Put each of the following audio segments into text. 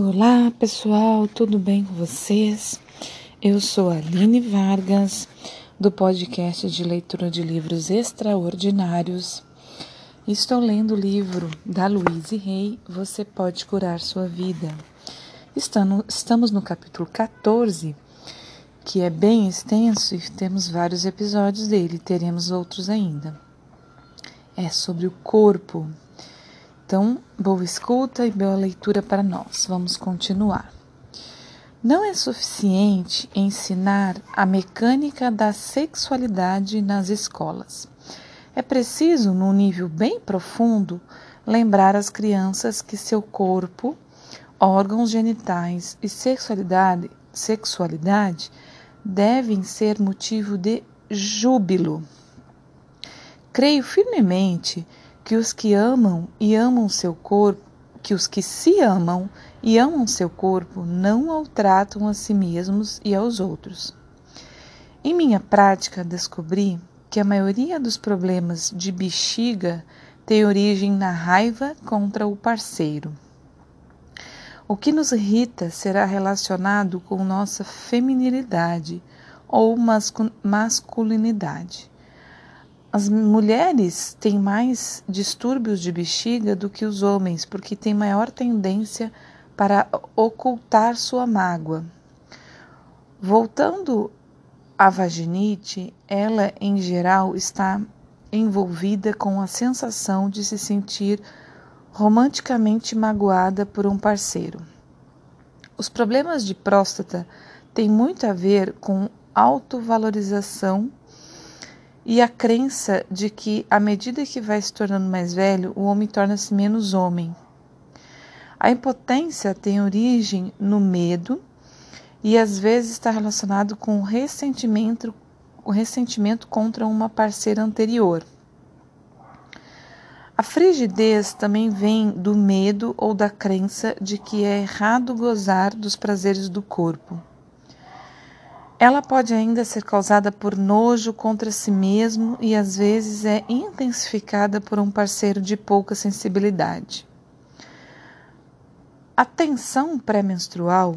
Olá pessoal, tudo bem com vocês? Eu sou a Aline Vargas, do podcast de leitura de livros extraordinários. Estou lendo o livro da Louise Rey, Você Pode Curar Sua Vida. Estamos no capítulo 14, que é bem extenso e temos vários episódios dele, teremos outros ainda. É sobre o corpo. Então, boa escuta e boa leitura para nós. Vamos continuar. Não é suficiente ensinar a mecânica da sexualidade nas escolas. É preciso, num nível bem profundo, lembrar às crianças que seu corpo, órgãos genitais e sexualidade, sexualidade devem ser motivo de júbilo. Creio firmemente que os que amam e amam seu corpo, que os que se amam e amam seu corpo não maltratam a si mesmos e aos outros. Em minha prática, descobri que a maioria dos problemas de bexiga tem origem na raiva contra o parceiro. O que nos irrita será relacionado com nossa feminilidade ou masculinidade. As mulheres têm mais distúrbios de bexiga do que os homens, porque têm maior tendência para ocultar sua mágoa. Voltando à vaginite, ela em geral está envolvida com a sensação de se sentir romanticamente magoada por um parceiro. Os problemas de próstata têm muito a ver com autovalorização e a crença de que, à medida que vai se tornando mais velho, o homem torna-se menos homem. A impotência tem origem no medo e às vezes está relacionado com o ressentimento, o ressentimento contra uma parceira anterior. A frigidez também vem do medo ou da crença de que é errado gozar dos prazeres do corpo. Ela pode ainda ser causada por nojo contra si mesmo e às vezes é intensificada por um parceiro de pouca sensibilidade. A tensão pré-menstrual,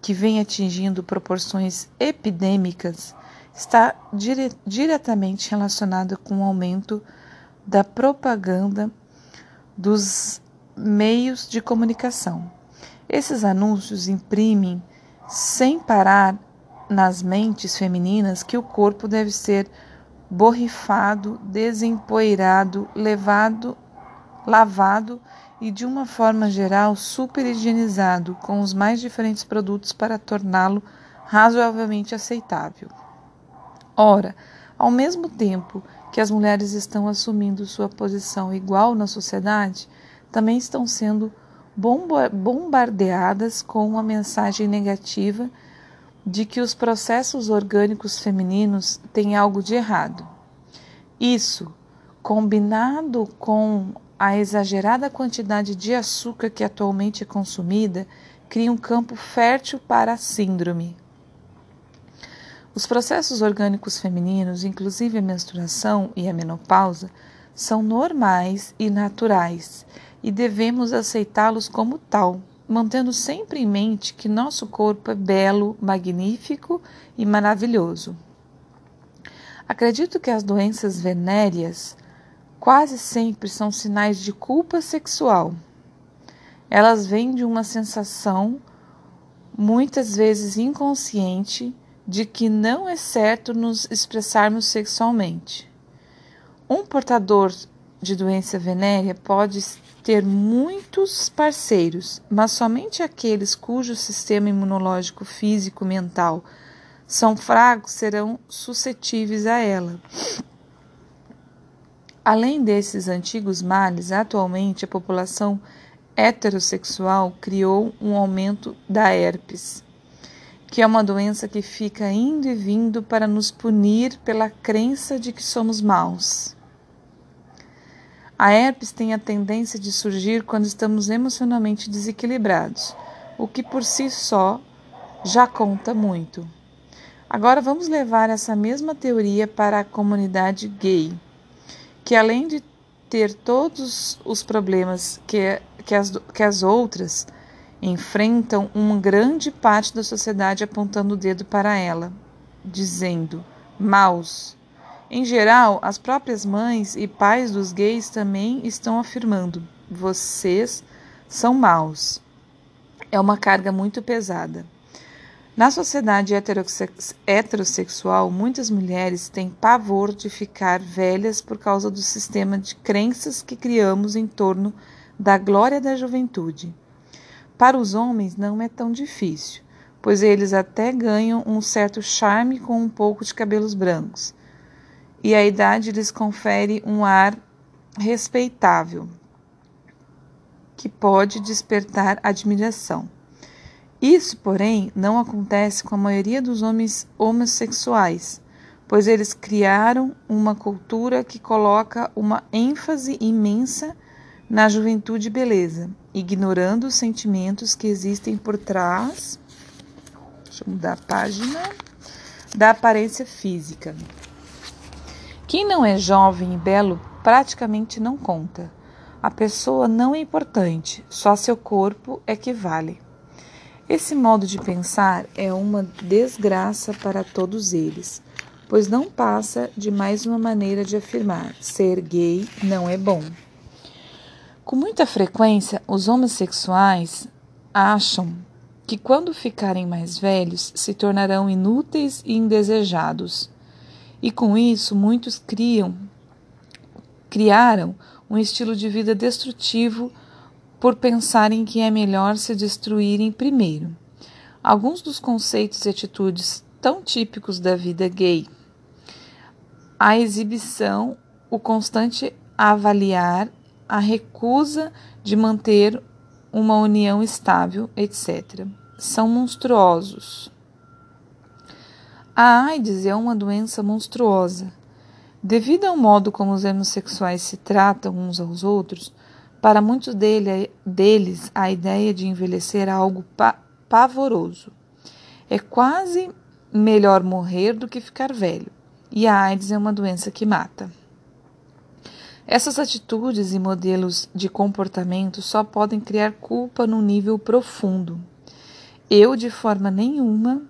que vem atingindo proporções epidêmicas, está dire diretamente relacionada com o aumento da propaganda dos meios de comunicação. Esses anúncios imprimem sem parar nas mentes femininas que o corpo deve ser borrifado, desempoeirado, levado, lavado e de uma forma geral super higienizado com os mais diferentes produtos para torná-lo razoavelmente aceitável. Ora, ao mesmo tempo que as mulheres estão assumindo sua posição igual na sociedade, também estão sendo bombardeadas com uma mensagem negativa de que os processos orgânicos femininos têm algo de errado. Isso, combinado com a exagerada quantidade de açúcar que atualmente é consumida, cria um campo fértil para a síndrome. Os processos orgânicos femininos, inclusive a menstruação e a menopausa, são normais e naturais e devemos aceitá-los como tal mantendo sempre em mente que nosso corpo é belo, magnífico e maravilhoso. Acredito que as doenças venéreas quase sempre são sinais de culpa sexual. Elas vêm de uma sensação, muitas vezes inconsciente, de que não é certo nos expressarmos sexualmente. Um portador de doença venérea pode ter muitos parceiros, mas somente aqueles cujo sistema imunológico físico mental são fracos serão suscetíveis a ela. Além desses antigos males, atualmente a população heterossexual criou um aumento da herpes, que é uma doença que fica indo e vindo para nos punir pela crença de que somos maus. A herpes tem a tendência de surgir quando estamos emocionalmente desequilibrados, o que por si só já conta muito. Agora vamos levar essa mesma teoria para a comunidade gay, que além de ter todos os problemas que, que, as, que as outras, enfrentam uma grande parte da sociedade apontando o dedo para ela, dizendo: maus. Em geral, as próprias mães e pais dos gays também estão afirmando: vocês são maus. É uma carga muito pesada. Na sociedade heterossexual, muitas mulheres têm pavor de ficar velhas por causa do sistema de crenças que criamos em torno da glória da juventude. Para os homens não é tão difícil, pois eles até ganham um certo charme com um pouco de cabelos brancos, e a idade lhes confere um ar respeitável que pode despertar admiração. Isso, porém, não acontece com a maioria dos homens homossexuais, pois eles criaram uma cultura que coloca uma ênfase imensa na juventude e beleza, ignorando os sentimentos que existem por trás. Deixa eu mudar a página. Da aparência física. Quem não é jovem e belo praticamente não conta. A pessoa não é importante, só seu corpo é que vale. Esse modo de pensar é uma desgraça para todos eles, pois não passa de mais uma maneira de afirmar: ser gay não é bom. Com muita frequência, os homossexuais acham que quando ficarem mais velhos se tornarão inúteis e indesejados. E com isso, muitos criam criaram um estilo de vida destrutivo por pensarem que é melhor se destruírem primeiro. Alguns dos conceitos e atitudes tão típicos da vida gay. A exibição, o constante avaliar, a recusa de manter uma união estável, etc. São monstruosos. A AIDS é uma doença monstruosa. Devido ao modo como os homossexuais se tratam uns aos outros, para muitos dele, deles, a ideia de envelhecer é algo pa pavoroso. É quase melhor morrer do que ficar velho, e a AIDS é uma doença que mata. Essas atitudes e modelos de comportamento só podem criar culpa num nível profundo. Eu, de forma nenhuma,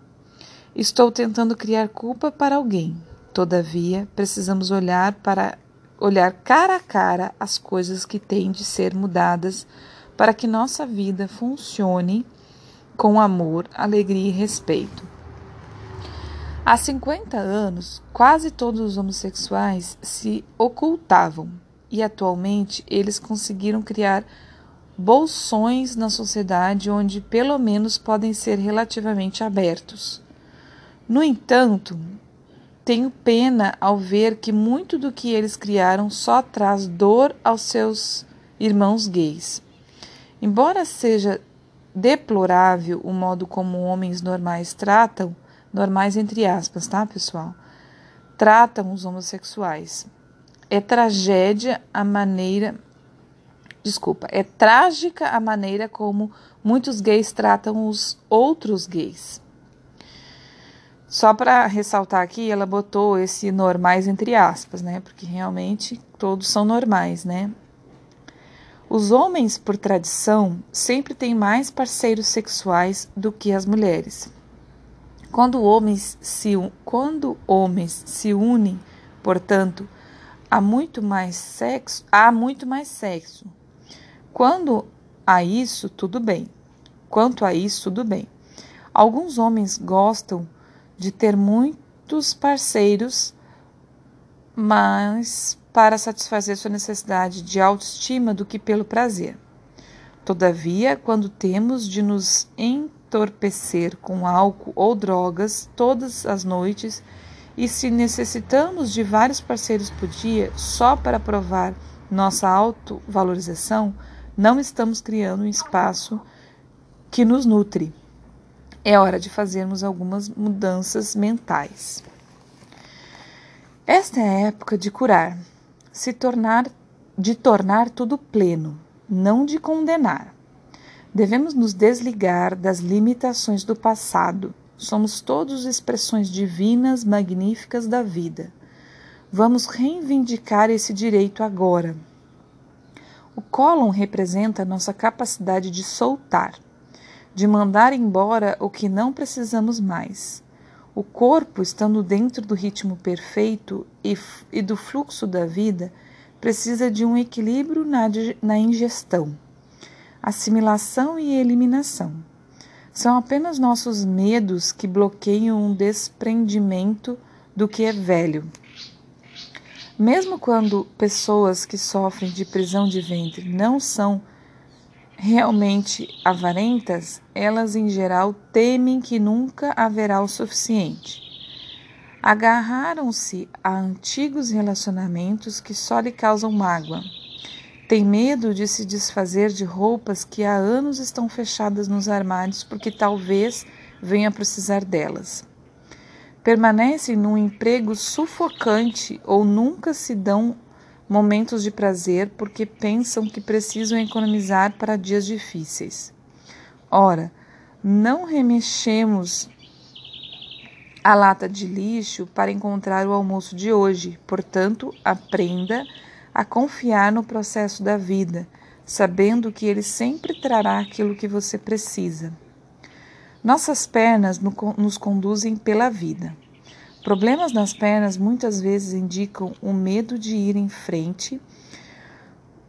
estou tentando criar culpa para alguém. Todavia, precisamos olhar para olhar cara a cara as coisas que têm de ser mudadas para que nossa vida funcione com amor, alegria e respeito. Há 50 anos, quase todos os homossexuais se ocultavam e atualmente eles conseguiram criar bolsões na sociedade onde pelo menos podem ser relativamente abertos. No entanto, tenho pena ao ver que muito do que eles criaram só traz dor aos seus irmãos gays. Embora seja deplorável o modo como homens normais tratam, normais entre aspas, tá, pessoal? Tratam os homossexuais. É tragédia a maneira Desculpa, é trágica a maneira como muitos gays tratam os outros gays. Só para ressaltar aqui, ela botou esse normais entre aspas, né? Porque realmente todos são normais, né? Os homens, por tradição, sempre têm mais parceiros sexuais do que as mulheres. Quando homens se, quando homens se unem, portanto, há muito mais sexo, há muito mais sexo. Quando há isso, tudo bem. Quanto a isso, tudo bem. Alguns homens gostam de ter muitos parceiros, mas para satisfazer sua necessidade de autoestima do que pelo prazer. Todavia, quando temos de nos entorpecer com álcool ou drogas todas as noites, e se necessitamos de vários parceiros por dia só para provar nossa autovalorização, não estamos criando um espaço que nos nutre é hora de fazermos algumas mudanças mentais. Esta é a época de curar, se tornar, de tornar tudo pleno, não de condenar. Devemos nos desligar das limitações do passado. Somos todos expressões divinas, magníficas da vida. Vamos reivindicar esse direito agora. O cólon representa nossa capacidade de soltar de mandar embora o que não precisamos mais. O corpo, estando dentro do ritmo perfeito e, e do fluxo da vida, precisa de um equilíbrio na, na ingestão, assimilação e eliminação. São apenas nossos medos que bloqueiam um desprendimento do que é velho. Mesmo quando pessoas que sofrem de prisão de ventre não são realmente avarentas, elas em geral temem que nunca haverá o suficiente. Agarraram-se a antigos relacionamentos que só lhe causam mágoa. Tem medo de se desfazer de roupas que há anos estão fechadas nos armários porque talvez venha precisar delas permanecem num emprego sufocante ou nunca se dão momentos de prazer porque pensam que precisam economizar para dias difíceis. Ora, não remexemos a lata de lixo para encontrar o almoço de hoje, portanto, aprenda a confiar no processo da vida, sabendo que ele sempre trará aquilo que você precisa. Nossas pernas nos conduzem pela vida. Problemas nas pernas muitas vezes indicam o medo de ir em frente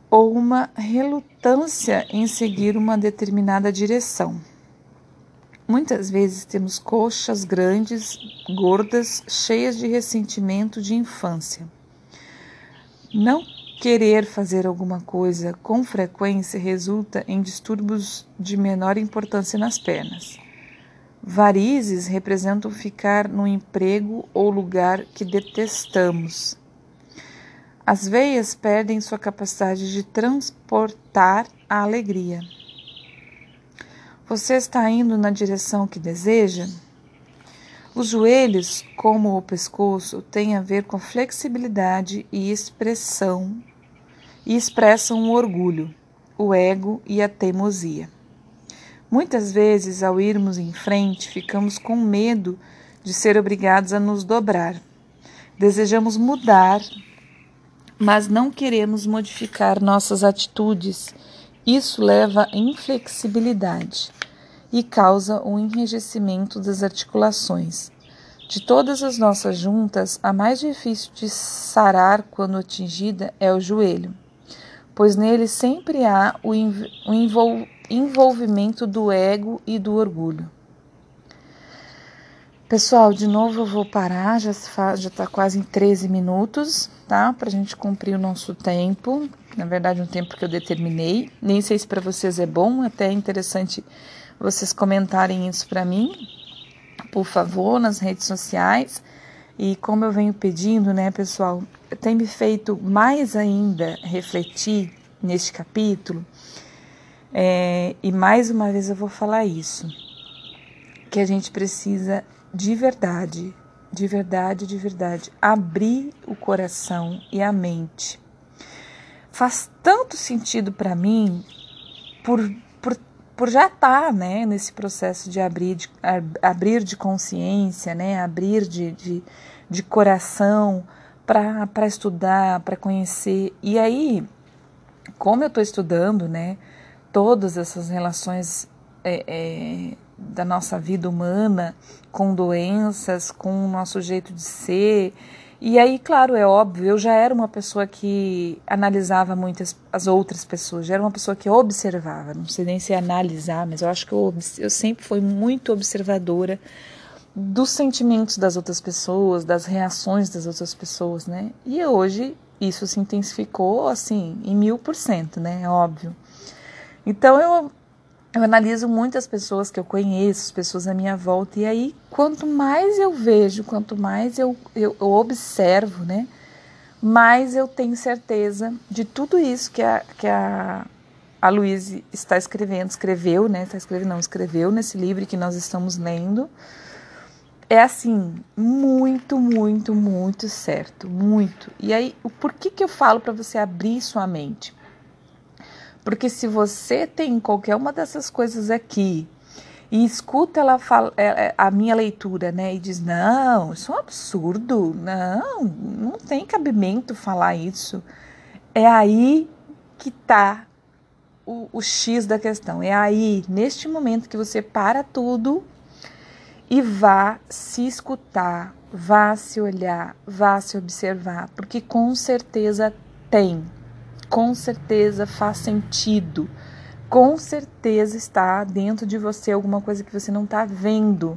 ou uma relutância em seguir uma determinada direção. Muitas vezes temos coxas grandes, gordas, cheias de ressentimento de infância. Não querer fazer alguma coisa com frequência resulta em distúrbios de menor importância nas pernas. Varizes representam ficar no emprego ou lugar que detestamos. As veias perdem sua capacidade de transportar a alegria. Você está indo na direção que deseja? Os joelhos, como o pescoço, têm a ver com flexibilidade e expressão e expressam o orgulho, o ego e a teimosia. Muitas vezes, ao irmos em frente, ficamos com medo de ser obrigados a nos dobrar. Desejamos mudar, mas não queremos modificar nossas atitudes. Isso leva à inflexibilidade e causa o um enrijecimento das articulações. De todas as nossas juntas, a mais difícil de sarar quando atingida é o joelho, pois nele sempre há o, envolvimento envolvimento do ego e do orgulho. Pessoal, de novo eu vou parar, já está quase em 13 minutos, tá? Para a gente cumprir o nosso tempo. Na verdade, um tempo que eu determinei. Nem sei se para vocês é bom, até é interessante vocês comentarem isso para mim, por favor, nas redes sociais. E como eu venho pedindo, né, pessoal, tem me feito mais ainda refletir neste capítulo é, e mais uma vez eu vou falar isso, que a gente precisa de verdade, de verdade, de verdade, abrir o coração e a mente. Faz tanto sentido para mim por, por, por já estar tá, né, nesse processo de abrir de, abrir de consciência, né, abrir de, de, de coração para estudar, para conhecer. E aí, como eu estou estudando, né? Todas essas relações é, é, da nossa vida humana com doenças, com o nosso jeito de ser. E aí, claro, é óbvio, eu já era uma pessoa que analisava muitas as outras pessoas, já era uma pessoa que observava, não sei nem se é analisar, mas eu acho que eu, eu sempre fui muito observadora dos sentimentos das outras pessoas, das reações das outras pessoas, né? E hoje isso se intensificou assim em mil por cento, né? É óbvio. Então eu, eu analiso muitas pessoas que eu conheço, as pessoas à minha volta, e aí quanto mais eu vejo, quanto mais eu, eu, eu observo, né? Mais eu tenho certeza de tudo isso que a, que a, a Luísa está escrevendo, escreveu, né? Está escrevendo, não, escreveu nesse livro que nós estamos lendo. É assim, muito, muito, muito certo, muito. E aí, por que, que eu falo para você abrir sua mente? Porque se você tem qualquer uma dessas coisas aqui e escuta ela fala, é, é, a minha leitura, né, e diz: "Não, isso é um absurdo. Não, não tem cabimento falar isso". É aí que tá o, o X da questão. É aí, neste momento, que você para tudo e vá se escutar, vá se olhar, vá se observar, porque com certeza tem, com certeza faz sentido, com certeza está dentro de você alguma coisa que você não está vendo.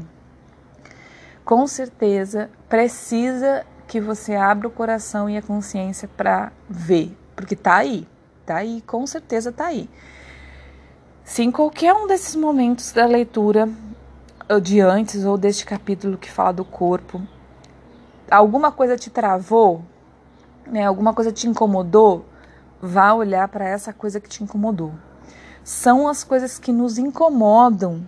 Com certeza precisa que você abra o coração e a consciência para ver, porque tá aí, tá aí, com certeza tá aí. Se em qualquer um desses momentos da leitura de antes ou deste capítulo que fala do corpo, alguma coisa te travou, né, alguma coisa te incomodou, vá olhar para essa coisa que te incomodou. São as coisas que nos incomodam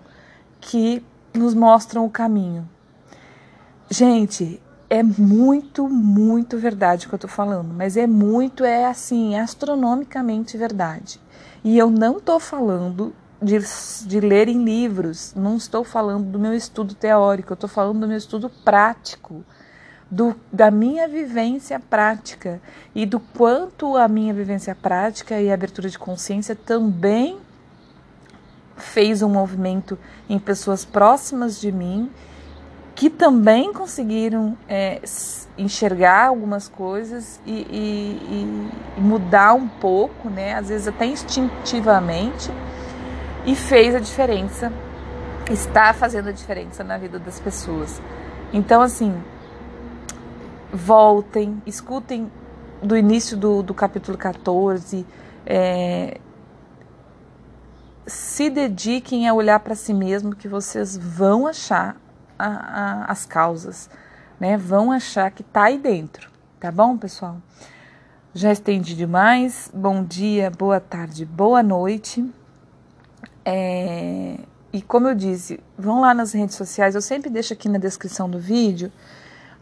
que nos mostram o caminho. Gente, é muito, muito verdade o que eu tô falando, mas é muito, é assim, astronomicamente verdade. E eu não tô falando de, de ler em livros, não estou falando do meu estudo teórico, eu estou falando do meu estudo prático, do, da minha vivência prática e do quanto a minha vivência prática e a abertura de consciência também fez um movimento em pessoas próximas de mim que também conseguiram é, enxergar algumas coisas e, e, e, mudar um pouco, né? Às vezes até instintivamente e fez a diferença, está fazendo a diferença na vida das pessoas. Então, assim, voltem, escutem do início do, do capítulo 14, é, se dediquem a olhar para si mesmo que vocês vão achar a, a, as causas, né? Vão achar que tá aí dentro, tá bom, pessoal? Já estendi demais. Bom dia, boa tarde, boa noite. É, e como eu disse, vão lá nas redes sociais, eu sempre deixo aqui na descrição do vídeo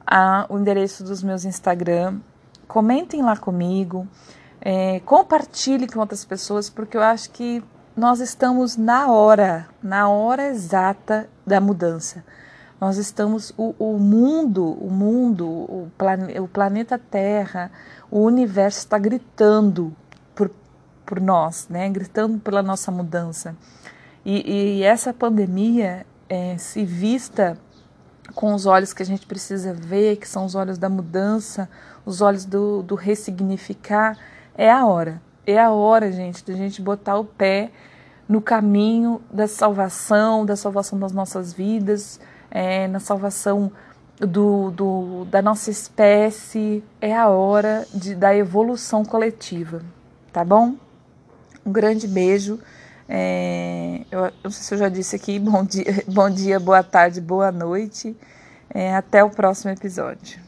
a, o endereço dos meus Instagram. Comentem lá comigo, é, compartilhe com outras pessoas, porque eu acho que nós estamos na hora, na hora exata da mudança. Nós estamos, o, o mundo, o mundo, o, plane, o planeta Terra, o universo está gritando por nós, né? gritando pela nossa mudança. E, e essa pandemia, é, se vista com os olhos que a gente precisa ver, que são os olhos da mudança, os olhos do, do ressignificar, é a hora. É a hora, gente, de a gente botar o pé no caminho da salvação, da salvação das nossas vidas, é, na salvação do, do, da nossa espécie. É a hora de, da evolução coletiva, tá bom? Um grande beijo. É, eu, eu, não sei se eu já disse aqui, bom dia, bom dia boa tarde, boa noite. É, até o próximo episódio.